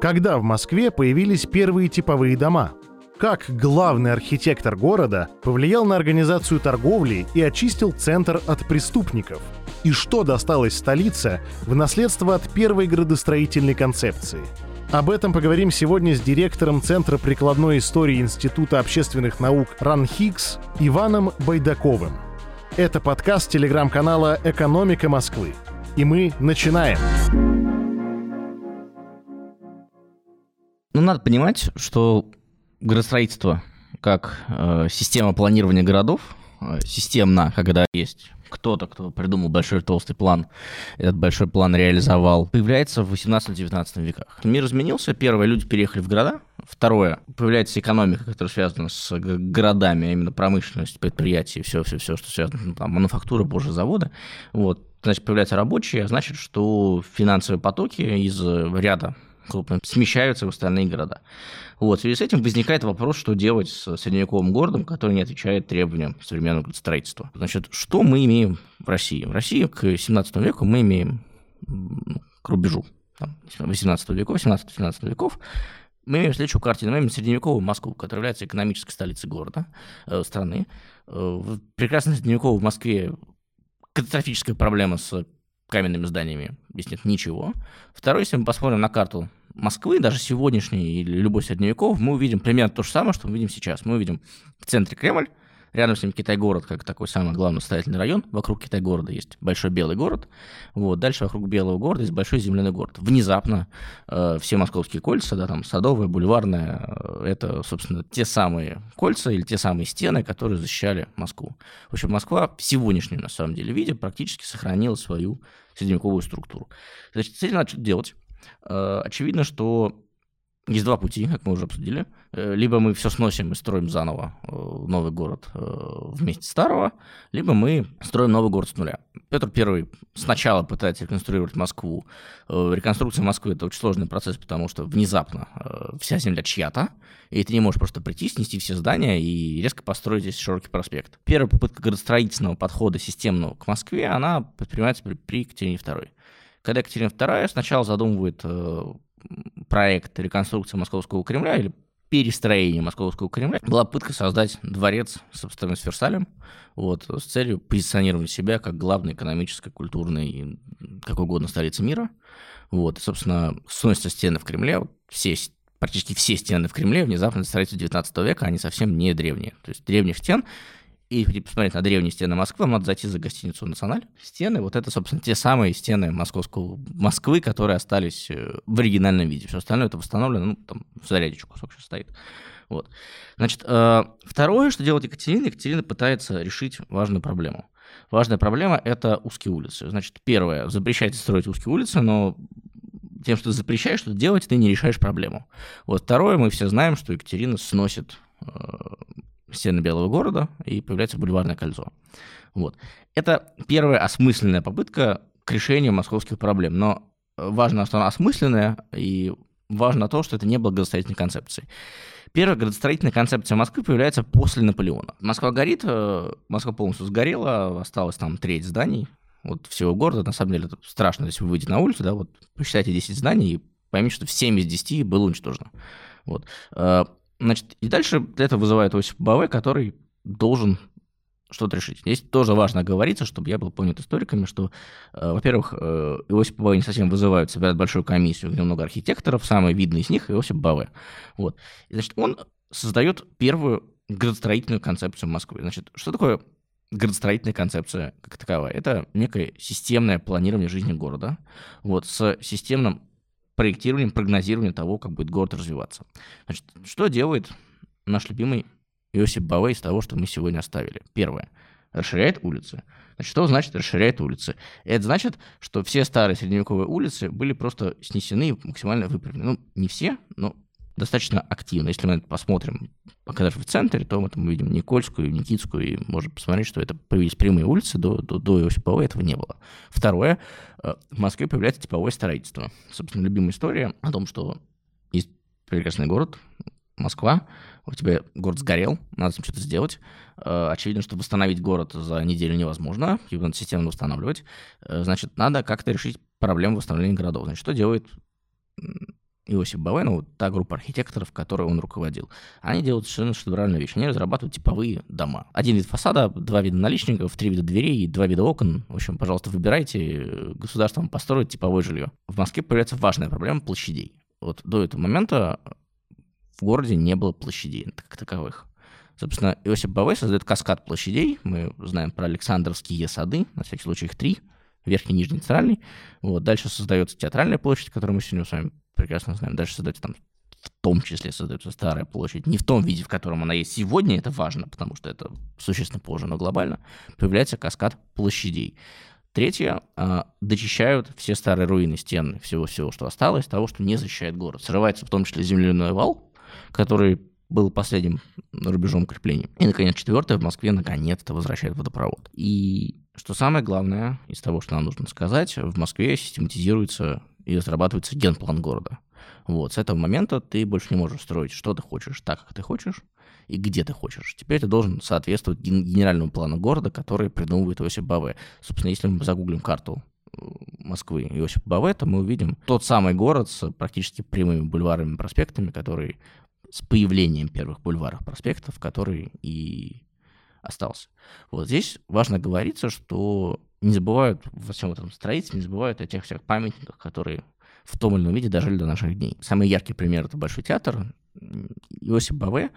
Когда в Москве появились первые типовые дома? Как главный архитектор города повлиял на организацию торговли и очистил центр от преступников? И что досталось столице в наследство от первой градостроительной концепции? Об этом поговорим сегодня с директором Центра прикладной истории Института общественных наук РАНХИКС Иваном Байдаковым. Это подкаст телеграм-канала «Экономика Москвы». И мы начинаем. Ну, надо понимать, что градостроительство как э, система планирования городов, э, системно, когда есть кто-то, кто придумал большой толстый план, этот большой план реализовал, появляется в 18-19 веках. Мир изменился, первое, люди переехали в города, второе, появляется экономика, которая связана с городами, а именно промышленность, предприятия, все-все-все, что связано, ну, там, мануфактура, позже заводы, вот, значит, появляются рабочие, а значит, что финансовые потоки из ряда крупным, смещаются в остальные города. Вот, в связи с этим возникает вопрос, что делать с средневековым городом, который не отвечает требованиям современного строительства. Значит, что мы имеем в России? В России к 17 веку мы имеем к рубежу там, 18 века, 17-17 веков, мы имеем следующую картину. Мы имеем средневековую Москву, которая является экономической столицей города, э, страны. Э, в прекрасной средневековой Москве катастрофическая проблема с каменными зданиями. Здесь нет ничего. Второе, если мы посмотрим на карту Москвы, даже сегодняшней или любой средневеков, мы увидим примерно то же самое, что мы видим сейчас. Мы увидим в центре Кремль, рядом с ним Китай-город, как такой самый главный строительный район. Вокруг Китай-города есть большой белый город. Вот. Дальше вокруг белого города есть большой земляной город. Внезапно э, все московские кольца, да, там Садовая, Бульварная, э, это, собственно, те самые кольца или те самые стены, которые защищали Москву. В общем, Москва в сегодняшнем, на самом деле, виде практически сохранила свою средневековую структуру. Значит, с этим надо что-то делать. Э, очевидно, что есть два пути, как мы уже обсудили. Э, либо мы все сносим и строим заново э, новый город вместе старого, либо мы строим новый город с нуля. Петр I сначала пытается реконструировать Москву. Реконструкция Москвы – это очень сложный процесс, потому что внезапно вся земля чья-то, и ты не можешь просто прийти, снести все здания и резко построить здесь широкий проспект. Первая попытка градостроительного подхода системного к Москве, она предпринимается при, при Екатерине II. Когда Екатерина II сначала задумывает э, проект реконструкции Московского Кремля или перестроения Московского Кремля была попытка создать дворец собственно, с Версалем вот, с целью позиционировать себя как главной экономической, культурной, как угодно столицы мира. Вот, и, собственно, сносятся стены в Кремле, все, практически все стены в Кремле внезапно строительство 19 века, они совсем не древние. То есть древних стен и посмотреть на древние стены Москвы, вам надо зайти за гостиницу «Националь». Стены, вот это, собственно, те самые стены московского, Москвы, которые остались э, в оригинальном виде. Все остальное это восстановлено, ну, там, в заряде кусок сейчас стоит. Вот. Значит, э, второе, что делает Екатерина, Екатерина пытается решить важную проблему. Важная проблема – это узкие улицы. Значит, первое, запрещайте строить узкие улицы, но тем, что ты запрещаешь что делать, ты не решаешь проблему. Вот второе, мы все знаем, что Екатерина сносит э, стены Белого города, и появляется бульварное кольцо. Вот. Это первая осмысленная попытка к решению московских проблем. Но важно, что она осмысленная, и важно то, что это не было градостроительной концепцией. Первая градостроительная концепция Москвы появляется после Наполеона. Москва горит, э, Москва полностью сгорела, осталось там треть зданий, вот всего города, на самом деле это страшно, если вы выйдете на улицу, да, вот посчитайте 10 зданий и поймите, что в 7 из 10 было уничтожено. Вот. Значит, и дальше это вызывает Осип Баве, который должен что-то решить. Здесь тоже важно говориться, чтобы я был понят историками, что, э, во-первых, э, Иосип Баве не совсем вызывают, собирают большую комиссию, где много архитекторов, самый видный из них Иосип Баве. Вот. И, значит, он создает первую градостроительную концепцию Москвы. Значит, что такое градостроительная концепция как таковая? Это некое системное планирование жизни города вот, с системным проектированием, прогнозированием того, как будет город развиваться. Значит, что делает наш любимый Иосип Бавей из того, что мы сегодня оставили? Первое. Расширяет улицы. Значит, что значит расширяет улицы? Это значит, что все старые средневековые улицы были просто снесены и максимально выправлены. Ну, не все, но достаточно активно. Если мы посмотрим, когда в центре, то мы там видим Никольскую, Никитскую, и можем посмотреть, что это появились прямые улицы, до, до, до Иосипова этого не было. Второе, э, в Москве появляется типовое строительство. Собственно, любимая история о том, что есть прекрасный город, Москва, у тебя город сгорел, надо с что-то сделать. Э, очевидно, что восстановить город за неделю невозможно, его надо системно восстанавливать. Э, значит, надо как-то решить проблему восстановления городов. Значит, что делает Иосиф Баве, ну, та группа архитекторов, которой он руководил, они делают совершенно шедевральную вещь. Они разрабатывают типовые дома. Один вид фасада, два вида наличников, три вида дверей и два вида окон. В общем, пожалуйста, выбирайте. Государство вам построит типовое жилье. В Москве появляется важная проблема площадей. Вот до этого момента в городе не было площадей как таковых. Собственно, Иосиф Баве создает каскад площадей. Мы знаем про Александровские сады, на всякий случай их три, верхний, нижний, центральный. Вот. Дальше создается театральная площадь, которую мы сегодня с вами прекрасно знаем. Дальше создается там в том числе создается старая площадь, не в том виде, в котором она есть сегодня, это важно, потому что это существенно позже, но глобально, появляется каскад площадей. Третье, э, дочищают все старые руины, стены, всего-всего, что осталось, того, что не защищает город. Срывается в том числе земляной вал, который был последним рубежом крепления. И, наконец, четвертое, в Москве наконец-то возвращают водопровод. И что самое главное из того, что нам нужно сказать, в Москве систематизируется и разрабатывается генплан города. Вот, с этого момента ты больше не можешь строить, что ты хочешь, так, как ты хочешь, и где ты хочешь. Теперь ты должен соответствовать генеральному плану города, который придумывает Иосиф Баве. Собственно, если мы загуглим карту э, Москвы Иосиф Баве, то мы увидим тот самый город с практически прямыми бульварами, проспектами, который с появлением первых бульваров, проспектов, который и остался. Вот здесь важно говориться, что не забывают во всем этом строительстве, не забывают о тех всех памятниках, которые в том или ином виде дожили до наших дней. Самый яркий пример — это Большой театр. Иосиф Баве,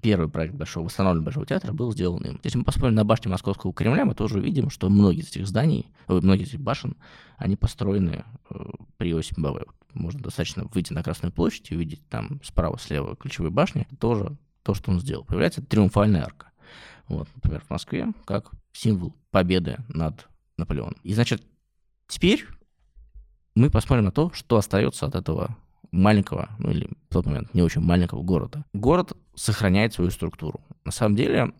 первый проект Большого, восстановленного Большого театра, был сделан им. Если мы посмотрим на башню Московского Кремля, мы тоже увидим, что многие из этих зданий, многие из этих башен, они построены э, при Иосифе Баве. Можно достаточно выйти на Красную площадь и увидеть там справа-слева ключевые башни. Тоже то, что он сделал. Появляется триумфальная арка. Вот, например, в Москве, как символ победы над Наполеоном. И, значит, теперь мы посмотрим на то, что остается от этого маленького, ну или в тот момент не очень маленького города. Город сохраняет свою структуру. На самом деле,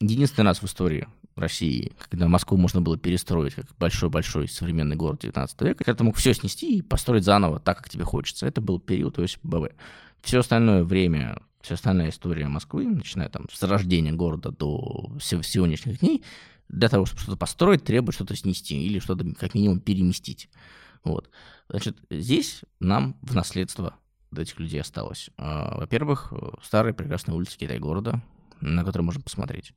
единственный раз в истории России, когда Москву можно было перестроить как большой-большой современный город 19 века, когда ты мог все снести и построить заново так, как тебе хочется. Это был период Иосифа БВ. Все остальное время Вся остальная история Москвы, начиная там с рождения города до сегодняшних дней, для того, чтобы что-то построить, требует что-то снести или что-то как минимум переместить. Вот. Значит, здесь нам в наследство от этих людей осталось. А, во-первых, старые прекрасные улицы Китай-города, на которые можно посмотреть.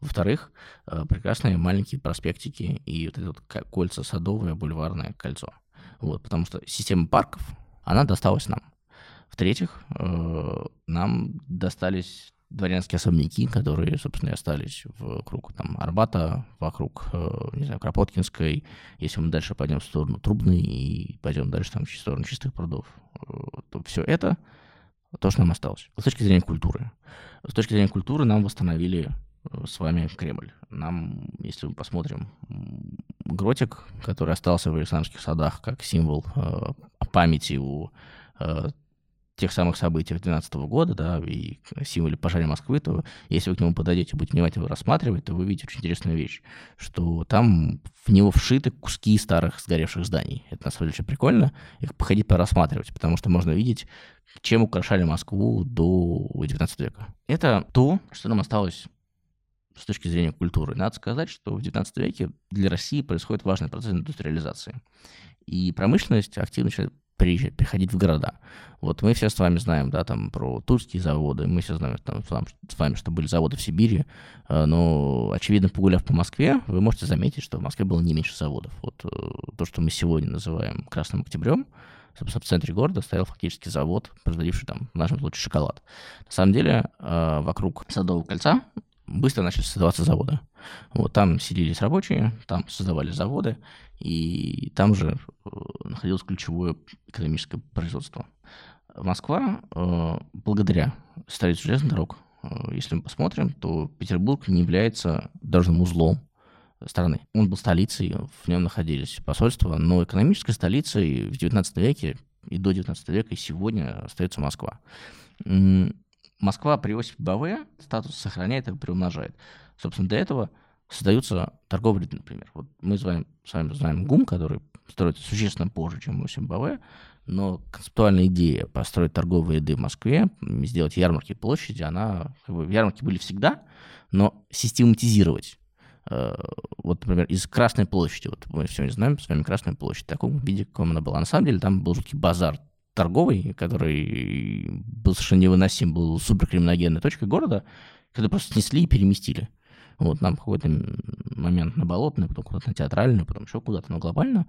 Во-вторых, а, прекрасные маленькие проспектики и вот это вот кольца садовое, бульварное кольцо. Вот, потому что система парков, она досталась нам. В-третьих, э, нам достались дворянские особняки, которые, собственно, и остались вокруг там, Арбата, вокруг, э, не знаю, Кропоткинской. Если мы дальше пойдем в сторону Трубной и пойдем дальше там, в сторону Чистых прудов, э, то все это то, что нам осталось. С точки зрения культуры. С точки зрения культуры нам восстановили с вами Кремль. Нам, если мы посмотрим, гротик, который остался в Александрских садах как символ э, памяти у тех самых событий 2012 года, да, и символе пожара Москвы, то если вы к нему подойдете, будете внимательно рассматривать, то вы увидите очень интересную вещь, что там в него вшиты куски старых сгоревших зданий. Это на самом деле очень прикольно, их походить порассматривать, потому что можно видеть, чем украшали Москву до 19 века. Это то, что нам осталось с точки зрения культуры. Надо сказать, что в 19 веке для России происходит важный процесс индустриализации. И промышленность активно начинает приезжать, приходить в города. Вот мы все с вами знаем, да, там про тульские заводы, мы все знаем там, с вами, что были заводы в Сибири, э, но, очевидно, погуляв по Москве, вы можете заметить, что в Москве было не меньше заводов. Вот э, то, что мы сегодня называем Красным Октябрем, собственно, в центре города стоял фактически завод, производивший там, в нашем случае, шоколад. На самом деле, э, вокруг Садового кольца быстро начали создаваться заводы. Вот там селились рабочие, там создавали заводы, и там же э, находилось ключевое экономическое производство. Москва, э, благодаря строительству железных дорог, э, если мы посмотрим, то Петербург не является дорожным узлом страны. Он был столицей, в нем находились посольства, но экономической столицей в XIX веке и до XIX века и сегодня остается Москва. Москва при Иосифе Баве статус сохраняет и приумножает. Собственно, до этого создаются торговли, например. Вот мы с вами, с вами знаем ГУМ, который строится существенно позже, чем УСМБВ, но концептуальная идея построить торговые ряды в Москве, сделать ярмарки площади, она, как бы, ярмарки были всегда, но систематизировать э, вот, например, из Красной площади, вот мы сегодня знаем с вами Красную площадь, в таком виде, каком она была. На самом деле там был жуткий базар торговый, который был совершенно невыносим, был суперкриминогенной точкой города, когда просто снесли и переместили. Вот, нам какой-то момент на Болотную, потом куда-то на Театральную, потом еще куда-то, но глобально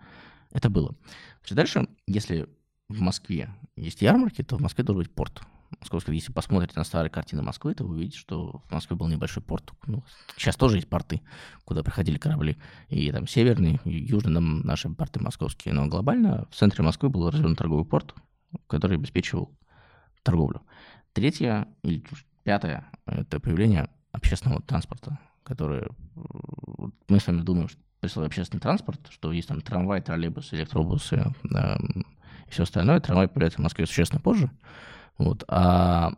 это было. Значит, дальше, если в Москве есть ярмарки, то в Москве должен быть порт. Московский, если посмотрите на старые картины Москвы, то вы увидите, что в Москве был небольшой порт. Ну, сейчас тоже есть порты, куда приходили корабли. И там северный, и южный нам наши порты московские. Но глобально в центре Москвы был развернут торговый порт, который обеспечивал торговлю. Третье или пятое – это появление общественного транспорта, который мы с вами думаем, что прислал общественный транспорт, что есть там трамвай, троллейбусы, электробусы, да, и все остальное. Трамвай появляется в Москве существенно позже. Вот. А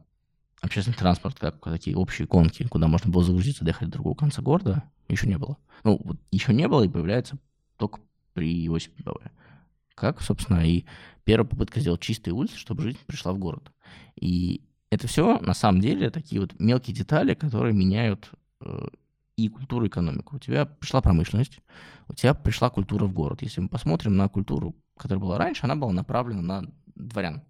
общественный транспорт, как такие общие гонки, куда можно было загрузиться, доехать до другого конца города, еще не было. Ну, вот еще не было и появляется только при Иосифе БВ. Как, собственно, и первая попытка сделать чистые улицы, чтобы жизнь пришла в город. И это все, на самом деле, такие вот мелкие детали, которые меняют э, и культуру, и экономику. У тебя пришла промышленность, у тебя пришла культура в город. Если мы посмотрим на культуру, которая была раньше, она была направлена на дворян.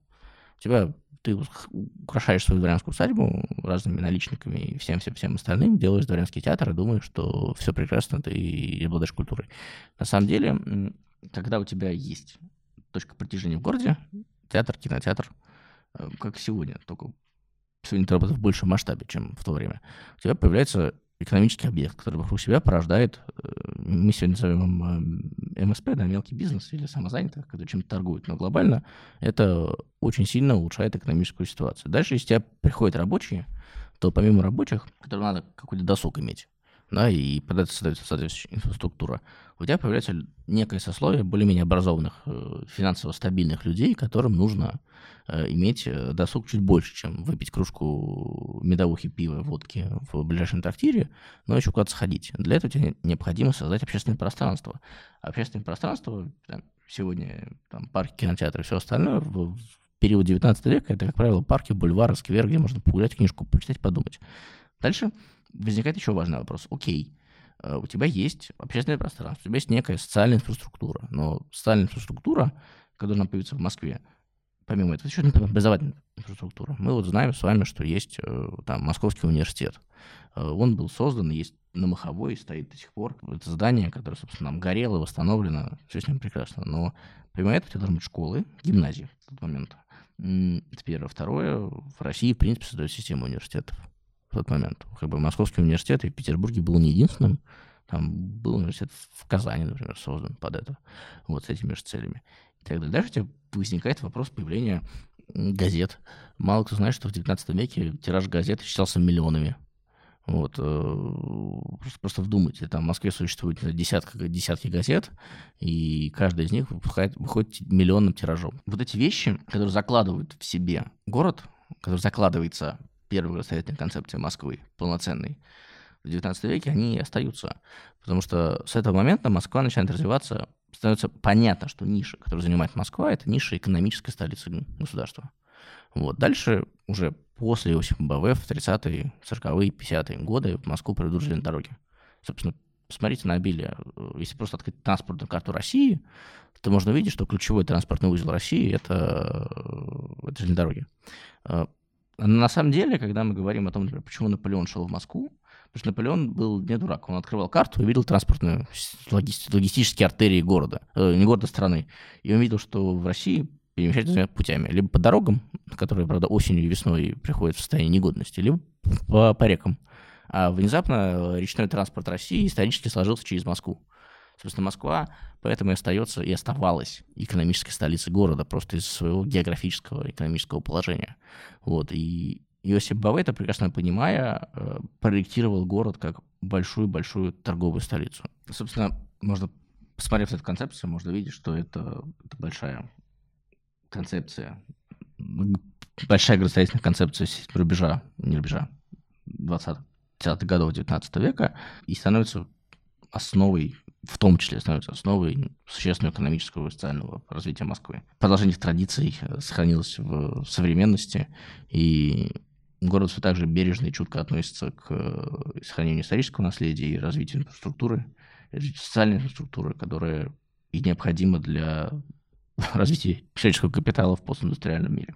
Тебя ты украшаешь свою дворянскую усадьбу разными наличниками и всем-всем-всем остальным, делаешь дворянский театр и думаешь, что все прекрасно, ты обладаешь культурой. На самом деле, когда у тебя есть точка притяжения в городе, театр, кинотеатр, э, как сегодня, только сегодня это работает в большем масштабе, чем в то время, у тебя появляется экономический объект, который вокруг себя порождает, э, мы сегодня назовем МСП, да, мелкий бизнес или самозанятых, который чем-то торгует, но глобально это очень сильно улучшает экономическую ситуацию. Дальше, если у тебя приходят рабочие, то помимо рабочих, которым надо какой-то досуг иметь, да, и под это создается соответствующая инфраструктура, у тебя появляется некое сословие более-менее образованных, э, финансово стабильных людей, которым нужно э, иметь э, досуг чуть больше, чем выпить кружку медовухи, пива, водки в ближайшем трактире, но еще куда-то сходить. Для этого тебе необходимо создать общественное пространство. Общественное пространство, там, сегодня там, парки, кинотеатры все остальное, в период 19 века это, как правило, парки, бульвары, сквер, где можно погулять, книжку почитать, подумать. Дальше возникает еще важный вопрос. Окей, э, у тебя есть общественное пространство, у тебя есть некая социальная инфраструктура, но социальная инфраструктура, которая должна появиться в Москве, помимо этого, еще например, образовательная инфраструктура. Мы вот знаем с вами, что есть э, там Московский университет. Э, он был создан, есть на Маховой, стоит до сих пор. Это здание, которое, собственно, нам горело, восстановлено, все с ним прекрасно. Но помимо этого у тебя должны быть школы, гимназии в тот момент. Это первое. Второе, в России, в принципе, создают систему университетов в тот момент. Как бы Московский университет и в Петербурге был не единственным. Там был университет в Казани, например, создан под это, вот с этими же целями. И так далее. Дальше у тебя возникает вопрос появления газет. Мало кто знает, что в 19 веке тираж газет считался миллионами. Вот, э, просто, просто вдумайте, там в Москве существует десятка, десятки газет, и каждая из них выходит, выходит миллионным тиражом. Вот эти вещи, которые закладывают в себе город, который закладывается первой градостроительной концепции Москвы, полноценной, в XIX веке, они остаются. Потому что с этого момента Москва начинает развиваться, становится понятно, что ниша, которую занимает Москва, это ниша экономической столицы государства. Вот. Дальше уже после Иосифа БВ в 30-е, 40-е, 50-е годы в Москву придут железные дороги. Собственно, посмотрите на обилие. Если просто открыть транспортную карту России, то можно увидеть, что ключевой транспортный узел России это, это железные дороги. На самом деле, когда мы говорим о том, например, почему Наполеон шел в Москву, потому что Наполеон был не дурак, он открывал карту и видел транспортные логистические артерии города, э, не города, а страны. И он видел, что в России перемещаются двумя путями. Либо по дорогам, которые, правда, осенью и весной приходят в состояние негодности, либо по, по рекам. А внезапно речной транспорт России исторически сложился через Москву. Собственно, Москва поэтому и остается и оставалась экономической столицей города просто из своего географического экономического положения. Вот, и Иосиф Баве, это прекрасно понимая, э, проектировал город как большую-большую торговую столицу. Собственно, можно, посмотрев эту концепцию, можно видеть, что это, это большая концепция, большая градостроительная концепция рубежа, не рубежа, 20-х годов 19 века, и становится основой, в том числе становится основой существенного экономического и социального развития Москвы. Продолжение традиций э, сохранилось в современности, и город все так же бережно и чутко относится к э, сохранению исторического наследия и развитию инфраструктуры, социальной инфраструктуры, которая и необходима для развития человеческого капитала в постиндустриальном мире.